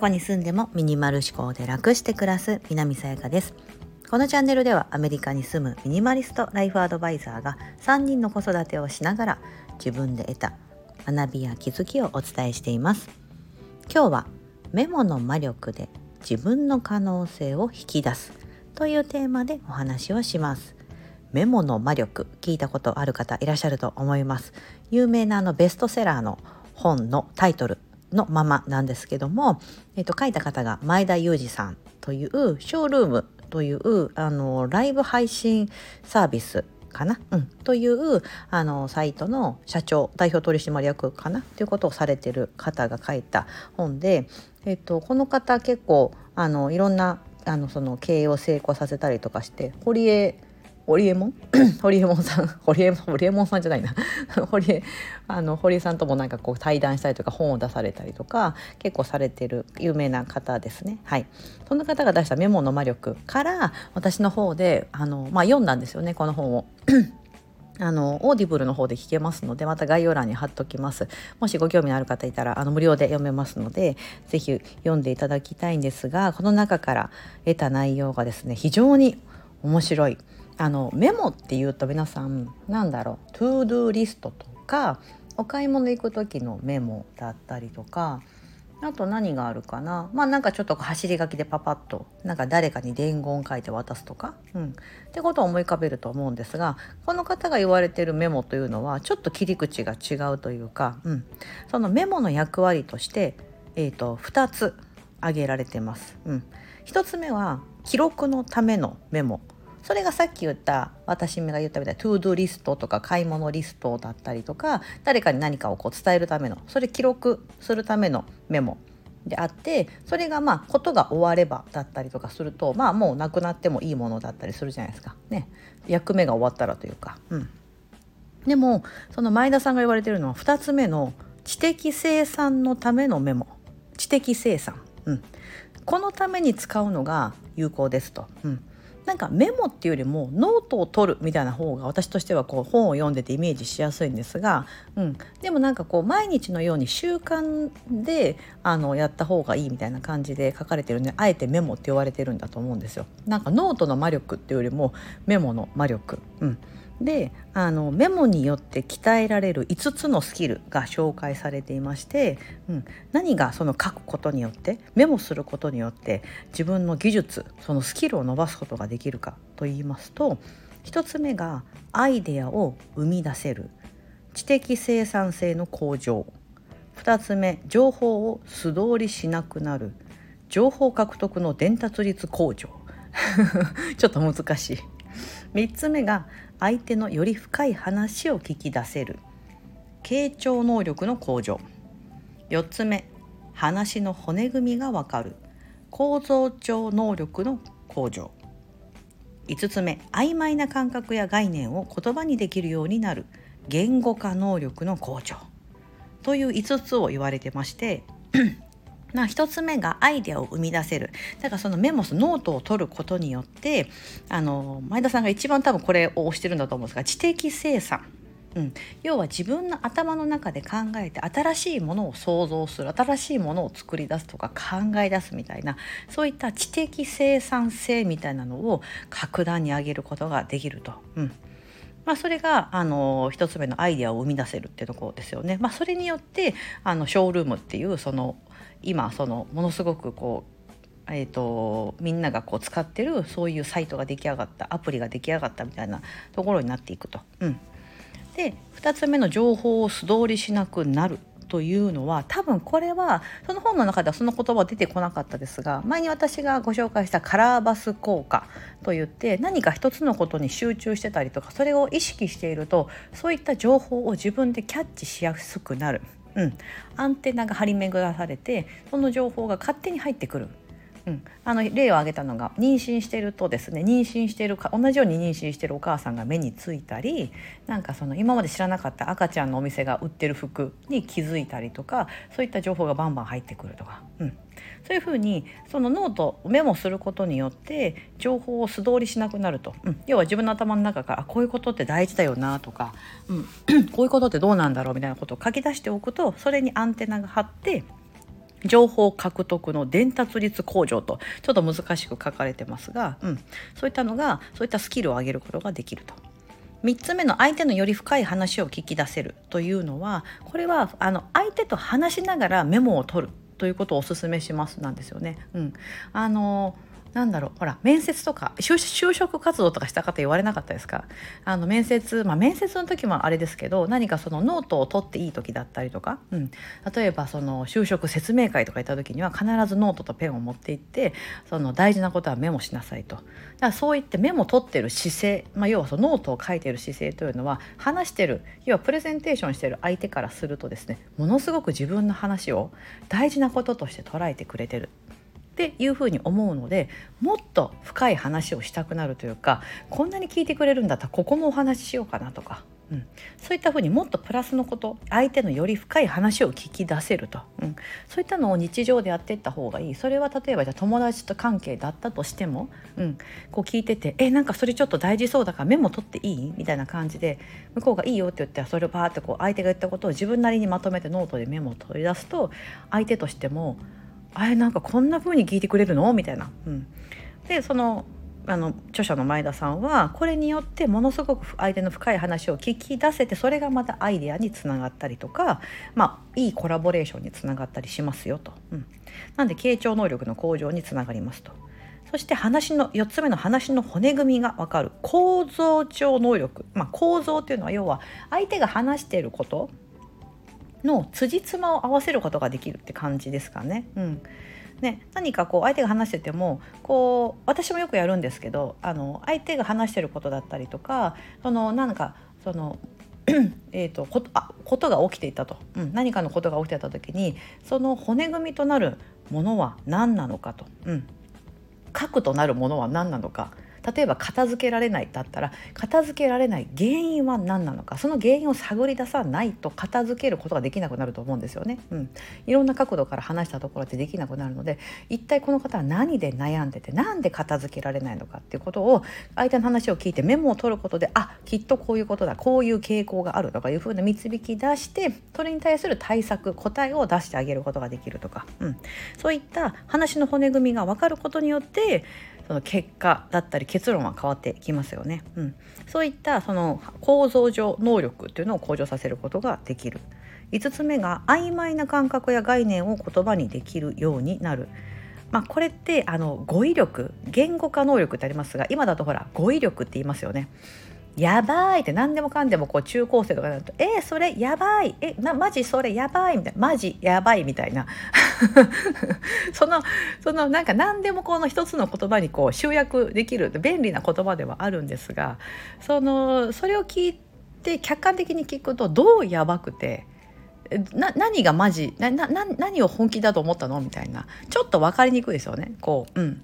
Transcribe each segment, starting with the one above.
どこに住んでもミニマル思考で楽して暮らす南さやかです。このチャンネルではアメリカに住むミニマリストライフアドバイザーが3人の子育てをしながら自分で得た学びや気づきをお伝えしています。今日はメモの魔力で自分の可能性を引き出すというテーマでお話をします。メモの魔力聞いたことある方いらっしゃると思います。有名なあのベストセラーの本のタイトルのままなんですけども、えっと、書いた方が前田裕二さんというショールームというあのライブ配信サービスかな、うん、というあのサイトの社長代表取締役かな？ということをされてる方が書いた本で、えっと、この方結構あのいろんなあのその経営を成功させたりとかして堀江堀江門ホリエモンさん。堀江ホリエモンさんじゃないな。堀江あの堀江さんともなんかこう対談したりとか本を出されたりとか結構されてる有名な方ですね。はい。そんな方が出したメモの魔力から私の方であの、まあ、読んだんですよねこの本を。あのオーディブルの方で聞けますのでまた概要欄に貼っときます。もしご興味のある方いたらあの無料で読めますので是非読んでいただきたいんですがこの中から得た内容がですね非常に面白い。あのメモっていうと皆さんなんだろう ToDo リストとかお買い物行く時のメモだったりとかあと何があるかな。まあなんかちょっと走り書きでパパッとなんか誰かに伝言書いて渡すとか、うん、ってことを思い浮かべると思うんですがこの方が言われてるメモというのはちょっと切り口が違うというか、うん、そのメモの役割として、えーと、2つ挙げられてます。うん、1つ目は記録のためのメモ。それがさっき言った私が言ったみたいな ToDo リストとか買い物リストだったりとか誰かに何かをこう伝えるためのそれ記録するためのメモであってそれがまあことが終わればだったりとかするとまあもうなくなってもいいものだったりするじゃないですか。ね。役目が終わったらというか。うん、でもその前田さんが言われてるのは2つ目の知的生産のためのメモ。知的生産、うん、このために使うのが有効ですと。うん。なんかメモっていうよりもノートを取るみたいな方が私としてはこう本を読んでてイメージしやすいんですが、うん、でもなんかこう毎日のように習慣であのやった方がいいみたいな感じで書かれてるんであえてメモって言われてるんだと思うんですよ。なんかノートの魔力っていうよりもメモの魔力、うん、であのメモによって鍛えられる5つのスキルが紹介されていまして、うん、何がその書くことによってメモすることによって自分の技術そのスキルを伸ばすことができるかと言いますと1つ目がアイデアを生み出せる知的生産性の向上。2つ目情報を素通りしなくなる情報獲得の伝達率向上。ちょっと難しい。3つ目が相手のより深い話を聞き出せる。傾聴能力の向上。4つ目話の骨組みがわかる。構造調能力の向上。5つ目曖昧な感覚や概念を言葉にできるようになる。言語化能力の向上。という5つを言われてましてまあ、1つ目がアイデアを生み出せるだからそのメモスノートを取ることによってあの前田さんが一番多分これを推してるんだと思うんですが知的生産うん、要は自分の頭の中で考えて新しいものを想像する新しいものを作り出すとか考え出すみたいなそういった知的生産性みたいなのを格段に上げることができると。うんまあ、それがあの一つ目のアイデアを生み出せるっていうところですよね。まあ、それによってあのショールームっていうその今そのものすごくこうえーと、みんながこう使ってるそういうサイトが出来上がったアプリが出来上がったみたいなところになっていくと。うん、で2つ目の情報を素通りしなくなるというのは多分これはその本の中ではその言葉は出てこなかったですが前に私がご紹介したカラーバス効果といって何か一つのことに集中してたりとかそれを意識しているとそういった情報を自分でキャッチしやすくなる。うん、アンテナが張り巡らされてその情報が勝手に入ってくる。うん、あの例を挙げたのが妊娠してるとですね妊娠してるか同じように妊娠してるお母さんが目についたりなんかその今まで知らなかった赤ちゃんのお店が売ってる服に気づいたりとかそういった情報がバンバン入ってくるとか、うん、そういうふうにそのノートメモすることによって情報を素通りしなくなると、うん、要は自分の頭の中からこういうことって大事だよなとか、うん、こういうことってどうなんだろうみたいなことを書き出しておくとそれにアンテナが張って情報獲得の伝達率向上とちょっと難しく書かれてますが、うん、そういったのがそういったスキルを上げることができると。3つ目の相手のより深い話を聞き出せるというのはこれはあの相手と話しながらメモを取るということをお勧めしますなんですよね。うん、あのなんだろうほら面接とか就職活動とかした方言われなかったですか？あの面接まあ面接の時もあれですけど何かそのノートを取っていい時だったりとか、うん、例えばその就職説明会とか行った時には必ずノートとペンを持って行ってその大事なことはメモしなさいと。だからそういってメモ取ってる姿勢、まあ、要はそのノートを書いてる姿勢というのは話してる要はプレゼンテーションしてる相手からするとですねものすごく自分の話を大事なこととして捉えてくれてる。っていうふうに思うのでもっと深い話をしたくなるというかこんなに聞いてくれるんだったらここもお話ししようかなとか、うん、そういったふうにもっとプラスのこと相手のより深い話を聞き出せると、うん、そういったのを日常でやっていった方がいい。それは例えばじゃ友達と関係だったとしても、うん、こう聞いてて「えなんかそれちょっと大事そうだからメモ取っていい?」みたいな感じで向こうが「いいよ」って言ったらそれをパーってこう相手が言ったことを自分なりにまとめてノートでメモを取り出すと相手としても「あれなんかこんな風に聞いてくれるの？みたいな。うん、でそのあの著者の前田さんはこれによってものすごく相手の深い話を聞き出せてそれがまたアイデアにつながったりとか、まあ、いいコラボレーションにつながったりしますよと。うん、なんで傾聴能力の向上につながりますと。そして話の4つ目の話の骨組みが分かる構造上能力、まあ、構造っていうのは要は相手が話していることの辻褄を合わせることができるって感じですかね。うん。ね、何かこう相手が話しててもこう私もよくやるんですけどあの相手が話してることだったりとかそのなんかその えとことあことが起きていたと、うん、何かのことが起きてた時にその骨組みとなるものは何なのかと、うん、核となるものは何なのか。例えば片付けられないだったら片付けられない原因は何なのかその原因を探り出さないと片付けることができなくなると思うんですよね。うん、いろんな角度から話したところでできなくなるので一体この方は何で悩んでて何で片付けられないのかっていうことを相手の話を聞いてメモを取ることであきっとこういうことだこういう傾向があるとかいうふうな導き出してそれに対する対策答えを出してあげることができるとか、うん、そういった話の骨組みが分かることによってその結果だったり結論は変わってきますよね。うん、そういったその構造上能力っていうのを向上させることができる。5つ目が曖昧な感覚や概念を言葉にできるようになる。まあ、これってあの語彙力言語化能力ってありますが今だとほら語彙力って言いますよね。やばい。って何でもかんでもこう中高生とかになると「えー、それやばい。えなマジそれやばい」みたいな「マジやばい」みたいな。そのそのなんか何でもこの一つの言葉にこう集約できる。便利な言葉ではあるんですがそのそれを聞いて客観的に聞くとどうやばくて。な何がマジなな何を本気だと思ったの？みたいな。ちょっと分かりにくいですよね。こう、うん、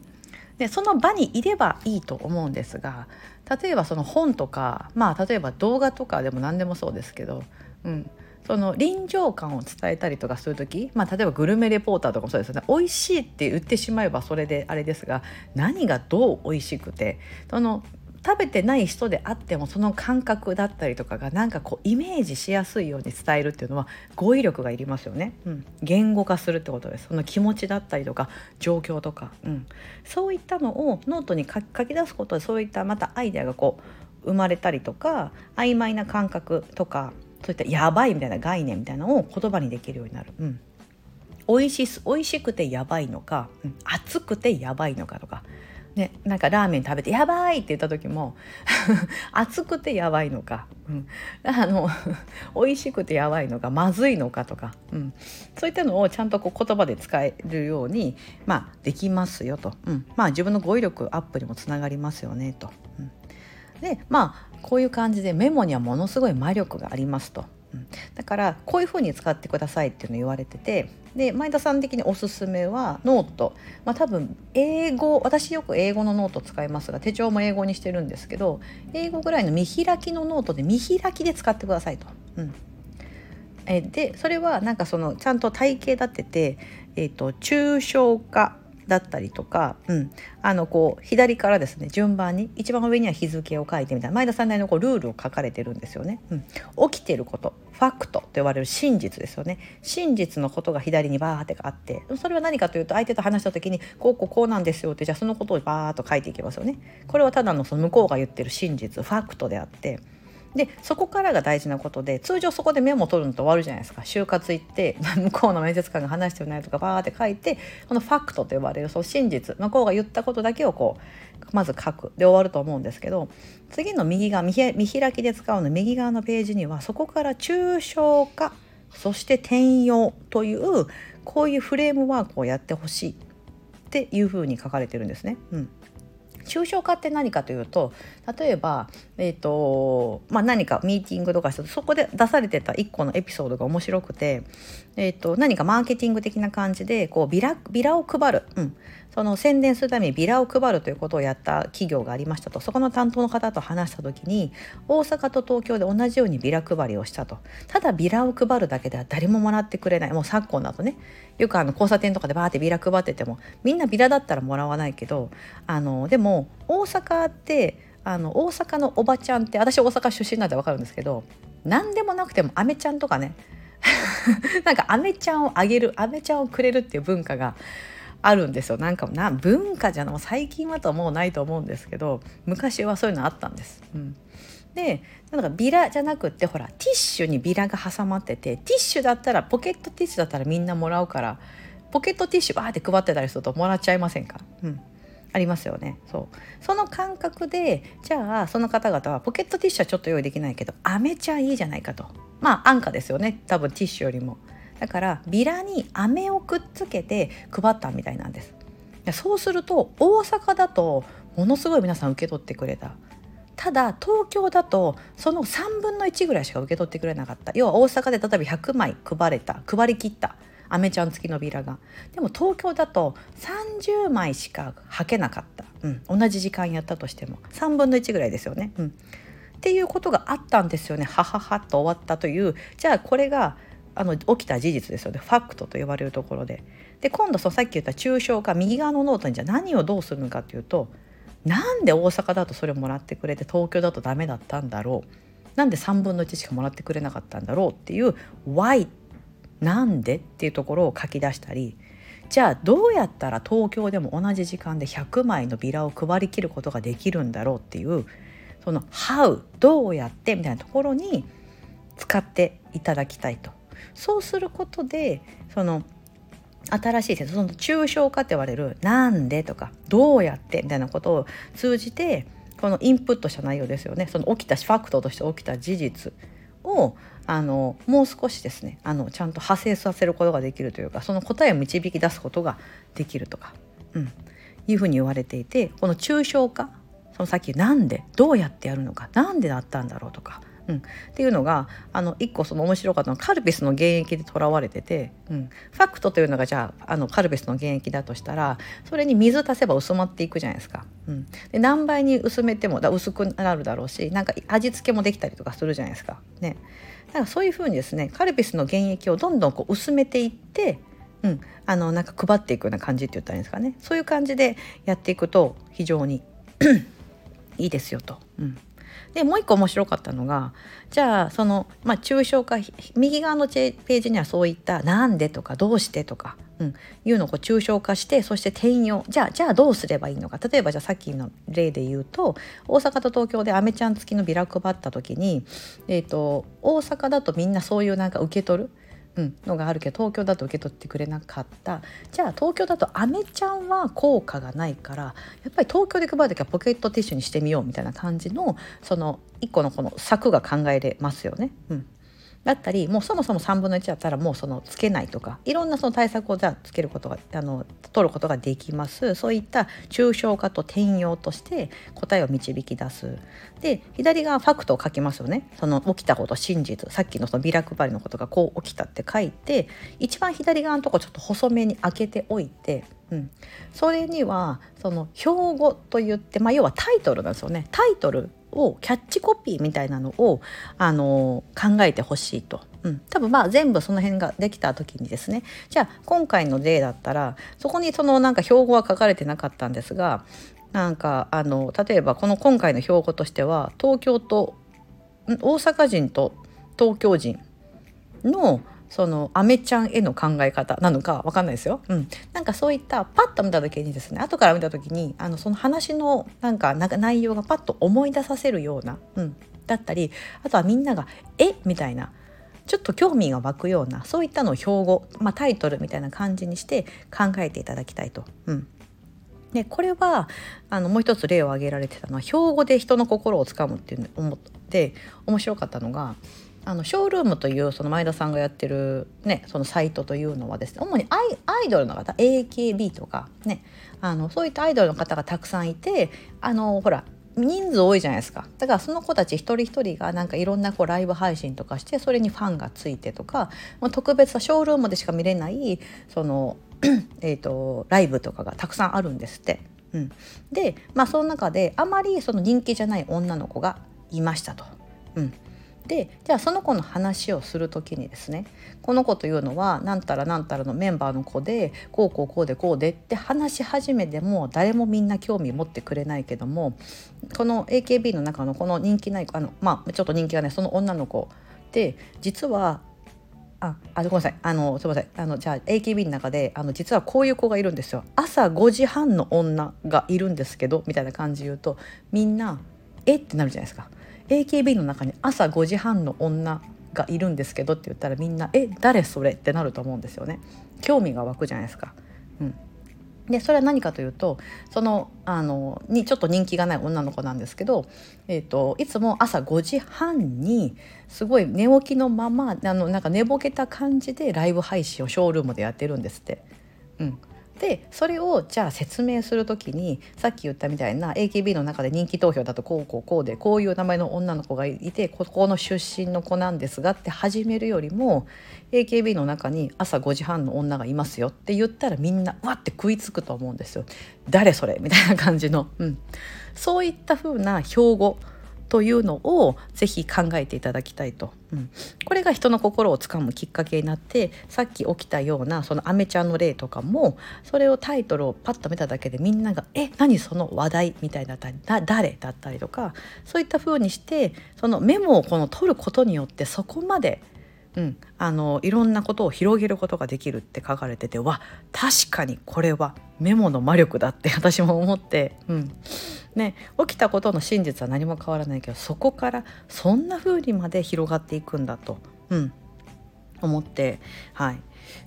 でその場にいればいいと思うんですが例えばその本とかまあ例えば動画とかでも何でもそうですけど、うん、その臨場感を伝えたりとかする時、まあ、例えばグルメレポーターとかもそうですよね。美味しいって言ってしまえばそれであれですが何がどう美味しくてその食べてない人であってもその感覚だったりとかがなんかこうイメージしやすいように伝えるっていうのは語彙力がいりますよね、うん、言語化するってことです。その気持ちだったりとか状況とか、うん、そういったのをノートに書き出すことでそういったまたアイデアがこう生まれたりとか曖昧な感覚とかそういったやばいみたいな概念みたいなのを言葉にできるようになる。うん。美味し美味しくてやばいのか、うん、熱くてやばいのかとか。ね、なんかラーメン食べて「やばい!」って言った時も 熱くてやばいのか、うん、あの 美味しくてやばいのかまずいのかとか、うん、そういったのをちゃんとこう言葉で使えるように、まあ、できますよと、うん、まあ自分の語彙力アップにもつながりますよねと。うん、でまあこういう感じでメモにはものすごい魔力がありますと。だからこういうふうに使ってくださいっていうの言われててで前田さん的におすすめはノート、まあ、多分 A5私よく A5のノート使いますが手帳も A5にしてるんですけど A5ぐらいの見開きのノートで見開きで使ってくださいと。うんえでそれはなんかそのちゃんと体系立てて、えーと、抽象化だったりとか、うん、あのこう左からですね順番に一番上には日付を書いてみたいな前田さんなりのこうルールを書かれてるんですよね。うん、起きてることファクトと呼ばれる真実ですよね真実のことが左にバーってあってそれは何かというと相手と話した時にこうこうこうなんですよってじゃあそのことをバーっと書いていきますよね。これはただのその向こうが言ってる真実ファクトであってでそこからが大事なことで通常そこでメモ取るのと終わるじゃないですか。就活行って 向こうの面接官が話してる内容とかバーって書いてこのファクトと呼ばれるその真実向こうが言ったことだけをこうまず書く。で終わると思うんですけど次の右側見開きで使うの右側のページにはそこから抽象化そして転用というこういうフレームワークをやってほしいっていうふうに書かれてるんですね。うん。抽象化って何かというと例えば、えーとまあ、何かミーティングとかしたそこで出されてた1個のエピソードが面白くて、えーと、何かマーケティング的な感じでこうビラビラを配る、うん、その宣伝するためにビラを配るということをやった企業がありましたと。そこの担当の方と話した時に大阪と東京で同じようにビラ配りをしたと。ただビラを配るだけでは誰ももらってくれない。もう昨今だとね。よくあの交差点とかでバーってビラ配っててもみんなビラだったらもらわないけどあのでも大阪ってあの大阪のおばちゃんって私大阪出身なんで分かるんですけど何でもなくてもアメちゃんとかね。なんかアメちゃんをあげるアメちゃんをくれるっていう文化があるんですよ。なんかな文化じゃな最近はとはもうないと思うんですけど昔はそういうのあったんです。うん、でなんかビラじゃなくってほらティッシュにビラが挟まっててティッシュだったらポケットティッシュだったらみんなもらうからポケットティッシュバーって配ってたりするともらっちゃいませんか、うん、ありますよね。そう。その感覚でじゃあその方々はポケットティッシュはちょっと用意できないけどアメちゃんいいじゃないかと。まあ安価ですよね。多分ティッシュよりも。だからビラに飴をくっつけて配ったみたいなんです。そうすると大阪だとものすごい皆さん受け取ってくれた。ただ東京だとその3分の1ぐらいしか受け取ってくれなかった。要は大阪で例えば100枚配れた配りきったアメちゃん付きのビラが。でも東京だと30枚しかはけなかった、うん、同じ時間やったとしても。3分の1ぐらいですよね、うん、っていうことがあったんですよね。はははと終わったという。じゃあこれがあの起きた事実ですよね。ファクトと呼ばれるところで。で今度そのさっき言った抽象化右側のノートにじゃ何をどうするのかっていうとなんで大阪だとそれをもらってくれて東京だとダメだったんだろう。なんで3分の1しかもらってくれなかったんだろうっていう Why なんでっていうところを書き出したりじゃあどうやったら東京でも同じ時間で100枚のビラを配りきることができるんだろうっていうその「How」どうやってみたいなところに使っていただきたいと。そうすることでその新しい説その抽象化って言われる「なんで?」とか「どうやって?」みたいなことを通じてこのインプットした内容ですよねその起きたファクトとして起きた事実をあのもう少しですねあのちゃんと派生させることができるというかその答えを導き出すことができるとか、うん、いうふうに言われていてこの抽象化そのさっき「なんで?」どうやってやるのか何でだったんだろうとかうん、っていうのがあの一個その面白かったのはカルピスの原液でとらわれてて、うん、ファクトというのがじゃああのカルピスの原液だとしたらそれに水足せば薄まっていくじゃないですか。うん、で何倍に薄めてもだ薄くなるだろうしなんか味付けもできたりとかするじゃないですか。ね、だからそういうふうにですねカルピスの原液をどんどんこう薄めていってうん、あのなんか配っていくような感じって言ったらいいんですかね。そういう感じでやっていくと非常に いいですよと。うん。でもう一個面白かったのがじゃあその、まあ、抽象化右側のページにはそういった「なんで?」とか「どうして?」とか、うん、いうのをこう抽象化してそして転用じゃあじゃあどうすればいいのか例えばじゃあさっきの例で言うと大阪と東京でアメちゃん付きのビラ配った時に、えーと大阪だとみんなそういうなんか受け取る。うん、のがあるけど東京だと受け取ってくれなかった。じゃあ東京だとアメちゃんは効果がないからやっぱり東京で配る時はポケットティッシュにしてみようみたいな感じのその一個のこの策が考えれますよね。うん。だったりもうそもそも3分の1だったらもうそのつけないとかいろんなその対策をじゃあつけることがあの取ることができます。そういった抽象化と転用として答えを導き出す。で左側ファクトを書きますよね。その起きたこと真実。さっきのそのビラ配りのことがこう起きたって書いて一番左側のとこちょっと細めに開けておいてうん、それにはその標語といって、まあ、要はタイトルなんですよね。タイトルをキャッチコピーみたいなのをあの考えてほしいと。うん、多分まあ全部その辺ができた時にですね。じゃあ今回の例だったらそこにそのなんか標語は書かれてなかったんですがなんかあの例えばこの今回の標語としては東京と大阪人と東京人のそのアメちゃんへの考え方なのか分かんないですよ。うん、なんかそういったパッと見た時にですね後から見た時にあのその話のなんか内容がパッと思い出させるような、うん、だったりあとはみんなが「え？みたいなちょっと興味が湧くようなそういったのを標語、まあ、タイトルみたいな感じにして考えていただきたいと。うんでこれはあのもう一つ例を挙げられてたのは標語で人の心をつかむっていう思って面白かったのがあのショールームというその前田さんがやってる、ね、そのサイトというのはですね主にアイアイドルの方 AKB とかねあのそういったアイドルの方がたくさんいてあのほら人数多いじゃないですかだからその子たち一人一人がなんかいろんなこうライブ配信とかしてそれにファンがついてとか、まあ、特別なショールームでしか見れないその えーとライブとかがたくさんあるんですって。うん、でまあその中であまりその人気じゃない女の子がいましたと。うん、でじゃあその子の話をする時にですねこの子というのはなんたらなんたらのメンバーの子でこうこうこうでこうでって話し始めても誰もみんな興味持ってくれないけどもこの AKB の中のこの人気ないあのまあちょっと人気がねその女の子で実はああごめんなさいあのすいませんあのじゃあ AKB の中であの実はこういう子がいるんですよ。朝5時半の女がいるんですけどみたいな感じ言うとみんなえってなるじゃないですか。AKB の中に朝5時半の女がいるんですけどって言ったらみんな「え誰それ?」ってなると思うんですよね。興味が湧くじゃないですか。うん、でそれは何かというとそのあのにちょっと人気がない女の子なんですけど、えーと、いつも朝5時半にすごい寝起きのままあのなんか寝ぼけた感じでライブ配信をショールームでやってるんですって。うん、でそれをじゃあ説明する時にさっき言ったみたいな AKB の中で人気投票だとこうこうこうでこういう名前の女の子がいてここの出身の子なんですがって始めるよりも AKB の中に朝5時半の女がいますよって言ったらみんなわって食いつくと思うんですよ。誰それみたいな感じの、うん、そういった風な標語。というのをぜひ考えていただきたいと、うん、これが人の心をつかむきっかけになってさっき起きたようなそのアメちゃんの例とかもそれをタイトルをパッと見ただけでみんなが「え何その話題?」みたいな「誰?」だったりとかそういった風にしてそのメモをこの取ることによってそこまでうん、あのいろんなことを広げることができるって書かれててわ確かにこれはメモの魔力だって私も思って、うん。ね、起きたことの真実は何も変わらないけどそこからそんな風にまで広がっていくんだと、うん、思って、はい、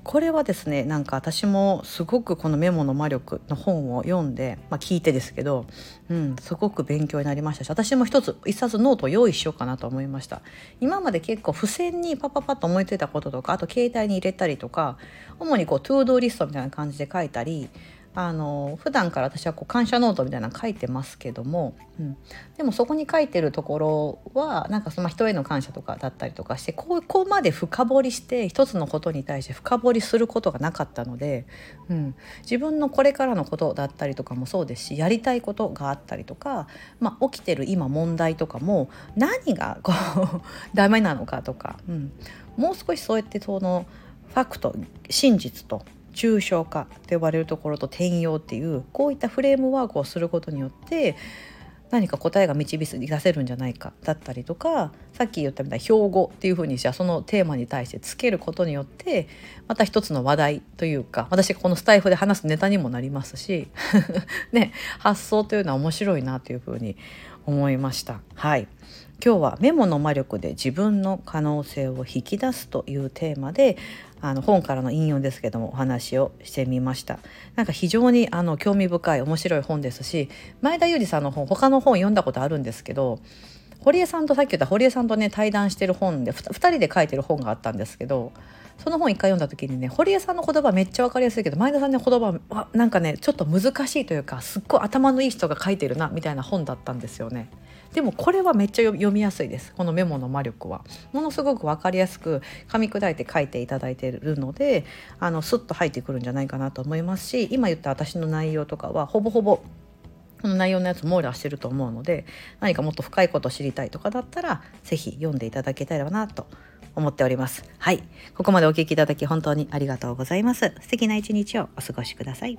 これはですねなんか私もすごくこのメモの魔力の本を読んで、まあ、聞いてですけど、うん、すごく勉強になりましたし私も一つ一冊ノートを用意しようかなと思いました。今まで結構付箋にパパパッと思いついたこととかあと携帯に入れたりとか主にこう to-do リストみたいな感じで書いたりあの普段から私はこう感謝ノートみたいなの書いてますけども、うん、でもそこに書いてるところはなんかその人への感謝とかだったりとかしてここまで深掘りして一つのことに対して深掘りすることがなかったので、うん、自分のこれからのことだったりとかもそうですしやりたいことがあったりとか、まあ、起きてる今問題とかも何がこう ダメなのかとか、うん、もう少しそうやってそのファクト真実と抽象化と呼ばれるところと転用っていうこういったフレームワークをすることによって何か答えが導き出せるんじゃないかだったりとかさっき言ったみたいな標語っていうふうにじゃあそのテーマに対してつけることによってまた一つの話題というか私このスタイフで話すネタにもなりますし ね、発想というのは面白いなというふうに思いました。はい今日はメモの魔力で自分の可能性を引き出すというテーマであの本からの引用ですけどもお話をしてみました。なんか非常にあの興味深い面白い本ですし前田裕二さんの本他の本読んだことあるんですけど堀江さんとさっき言った堀江さんとね対談してる本で 2, 2人で書いてる本があったんですけどその本一回読んだ時にね堀江さんの言葉めっちゃ分かりやすいけど前田さんの言葉はなんかねちょっと難しいというかすっごい頭のいい人が書いてるなみたいな本だったんですよね。でもこれはめっちゃ読みやすいですこのメモの魔力はものすごく分かりやすく噛み砕いて書いていただいているのであのスッと入ってくるんじゃないかなと思いますし今言った私の内容とかはほぼほぼこの内容のやつ網羅してると思うので何かもっと深いことを知りたいとかだったら是非読んでいただけたらなと思っております。はい。ここまでお聞きいただき本当にありがとうございます。素敵な一日をお過ごしください。